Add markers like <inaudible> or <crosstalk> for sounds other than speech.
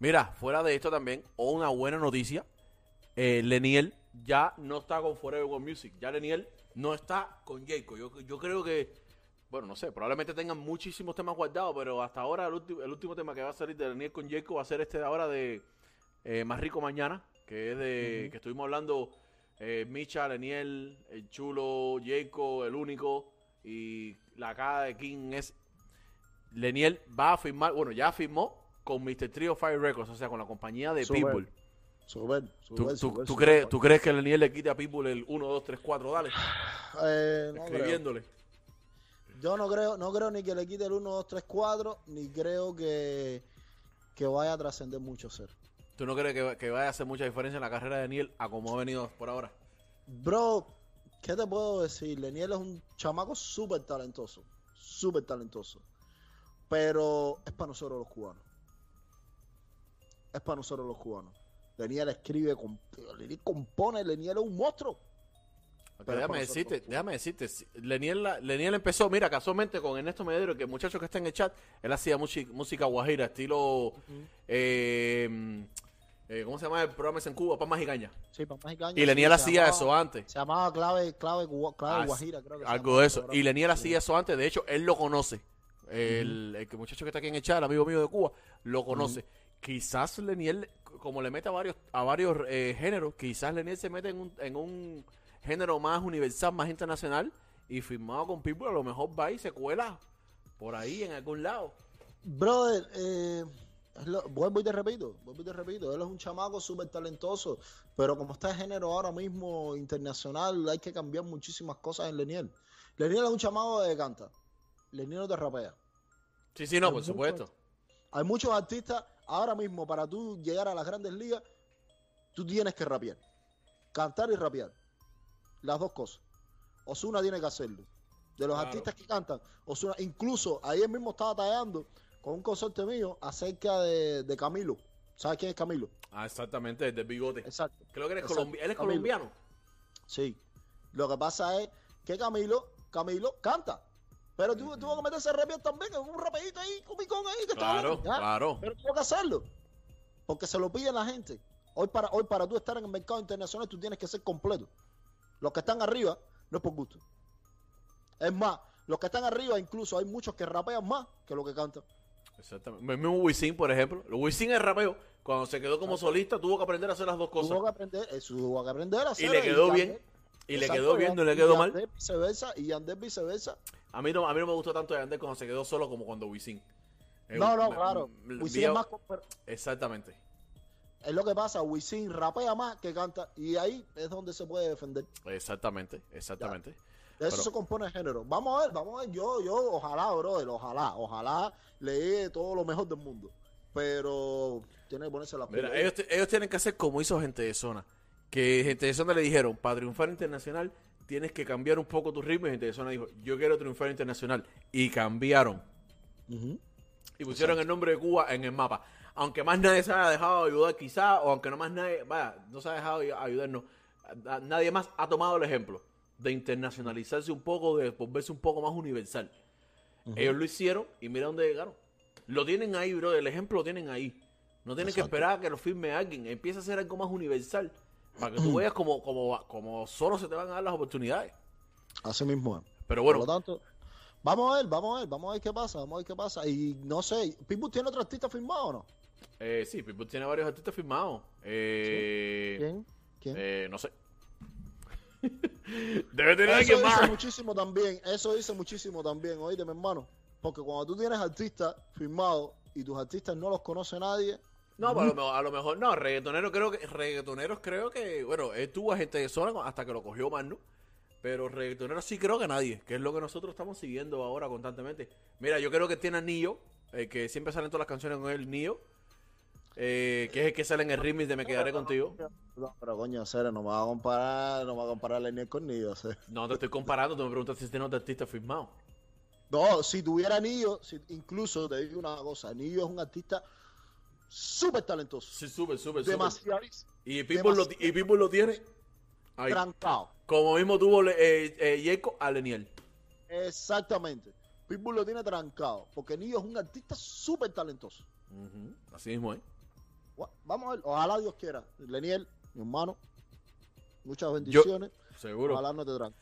Mira, fuera de esto también, o una buena noticia, eh, Leniel ya no está con Forever One Music. Ya Leniel no está con Jacob. Yo, yo creo que, bueno, no sé, probablemente tengan muchísimos temas guardados, pero hasta ahora el, último- el último tema que va a salir de Leniel con Jacob va a ser este de ahora de eh, Más Rico Mañana, que es de, que estuvimos hablando, eh, Micha, Leniel, el chulo, Jacob, el único, y la cara de King es Leniel va a firmar, bueno, ya firmó con Mr. Trio Fire Records, o sea, con la compañía de Súper, Pitbull. Súper, ¿Tú, súper, tú- súper, tú crees, ¿Tú crees que Leniel le quite a Pitbull el 1, 2, 3, 4? Dale, Eh, no creo. escribiéndole. Yo no creo, no creo ni que le quite el 1, 2, 3, 4, ni creo que, que vaya a trascender mucho ser. ¿Tú no crees que, que vaya a hacer mucha diferencia en la carrera de Leniel a como ha venido por ahora? Bro, ¿qué te puedo decir? Leniel es un chamaco súper talentoso, súper talentoso. Pero es para nosotros los cubanos. Es para nosotros los cubanos. Leniel escribe, comp- Leniel compone, Leniel es un monstruo. Déjame decirte, déjame decirte, Leniel, la- Leniel empezó, mira, casualmente con Ernesto Medero, que el muchacho que está en el chat, él hacía música guajira, estilo, eh, eh, ¿cómo se llama el programa ese en Cuba? Pan Magicaña. Sí, para más caña, Y Leniel hacía llamaba- eso antes. Se llamaba clave, clave, Ah, Guajira, creo que Algo de el eso. Y Leniel hacía eso antes. De hecho, él lo conoce. El, el que muchacho que está aquí en el chat, el amigo mío de Cuba, lo conoce. Quizás Leniel, como le mete a varios, a varios eh, géneros, quizás Leniel se mete en un, en un género más universal, más internacional. Y firmado con Pitbull, a lo mejor va y se cuela por ahí en algún lado. Brother, eh, lo- vuelvo y te repito, vuelvo y te repito, él es un chamaco súper talentoso, pero como está el género ahora mismo internacional, hay que cambiar muchísimas cosas en Leniel. Leniel es un chamaco que canta, Leniel no te rapea. Sí, sí, no, por supuesto. Hay muchos artistas, ahora mismo, para tú llegar a las grandes ligas, tú tienes que rapear, cantar y rapear, las dos cosas. Osuna tiene que hacerlo. De los Claro. artistas que cantan, Ozuna, incluso ayer mismo estaba tallando con un consorte mío acerca de, de Camilo. ¿Sabes quién es Camilo? Ah, exactamente, el del bigote. Exacto. Creo que él es, Exacto. él es Camilo. colombiano. Sí. Lo que pasa es que Camilo, Camilo canta. Pero tuvo, tuvo que meterse a rapear también, un rapeito ahí, un picón ahí que Claro, claro. Pero tuvo que hacerlo. Porque se lo pide la gente. Hoy para, hoy para tú estar en el mercado internacional, tú tienes que ser completo. Los que están arriba, no es por gusto. Es más, los que están arriba, incluso hay muchos que rapean más que los que cantan. Exactamente. El mismo Wisin, por ejemplo. Wisin es rapeo. Cuando se quedó como solista, tuvo que aprender a hacer las dos cosas. Tuvo que aprender, eh, tuvo que aprender a Y hacer. le quedó bien. Y le quedó bien, no le y quedó mal. Viceversa, y Yandel viceversa. A mí no, a mí no me gustó tanto Yandel cuando se quedó solo como cuando Wisin. Eh, No, no, me- claro. me- Wisin es más. pero Exactamente. Es lo que pasa, Wisin rapea más que canta, y ahí es donde se puede defender. Exactamente. Exactamente. De eso Pero- se compone el género. Vamos a ver, vamos a ver. Yo, yo, ojalá, brother, ojalá, ojalá le dé todo lo mejor del mundo. Pero tiene que ponerse la Mira, ellos, ellos tienen que hacer como hizo gente de zona. Que gente de zona le dijeron, para triunfar internacional tienes que cambiar un poco tu ritmo. Y gente de zona dijo, yo quiero triunfar internacional. Y cambiaron. Y pusieron el nombre de Cuba en el mapa. Aunque más nadie se haya dejado ayudar quizá, o aunque no más nadie, vaya, no se ha dejado ay- ayudarnos, nadie más ha tomado el ejemplo de internacionalizarse un poco, de volverse un poco más universal. Ellos lo hicieron y mira dónde llegaron. Lo tienen ahí, bro, el ejemplo lo tienen ahí. No tienen que esperar a que lo firme alguien. Empieza a ser algo más universal. Para que tú veas como, como, como solo se te van a dar las oportunidades. Así mismo es. Pero Por bueno, lo tanto, vamos a ver, vamos a ver, vamos a ver qué pasa, vamos a ver qué pasa. Y no sé, ¿Pitbull tiene otro artista firmado o no? eh, sí, Pitbull tiene varios artistas firmados. Eh, ¿Quién? ¿Quién? Eh, no sé. <laughs> Debe tener Eso alguien dice más. muchísimo también, eso dice muchísimo también, oíste, mi hermano. Porque cuando tú tienes artistas firmados y tus artistas no los conoce nadie, No, a lo, mejor, a lo mejor no. Reggaetonero creo que, reggaetoneros creo que, bueno, él tuvo a gente de zona hasta que lo cogió Manu. Pero reggaetoneros sí creo que nadie, que es lo que nosotros estamos siguiendo ahora constantemente. Mira, yo creo que tiene a Nio, eh, que siempre salen todas las canciones con él, Nio, eh, que es el que sale en el remix de Me Quedaré Contigo. No, pero coño, serio, no me va a comparar, no me va a comparar a Leniel con Nio. No te estoy comparando, tú me preguntas si tiene otro artista firmado. No, si tuviera Nio, si- incluso te digo una cosa, Nio es un artista súper talentoso. Sí, súper, súper, demasiado Y Pitbull, lo, y Pitbull lo tiene ahí. trancado. Como mismo tuvo eh, eh, Jacob a Leniel. Exactamente. Pitbull lo tiene trancado, porque Nio es un artista súper talentoso. Así mismo, ¿eh? Vamos a ver, ojalá Dios quiera. Leniel, mi hermano, muchas bendiciones. Seguro. Ojalá no te Fly.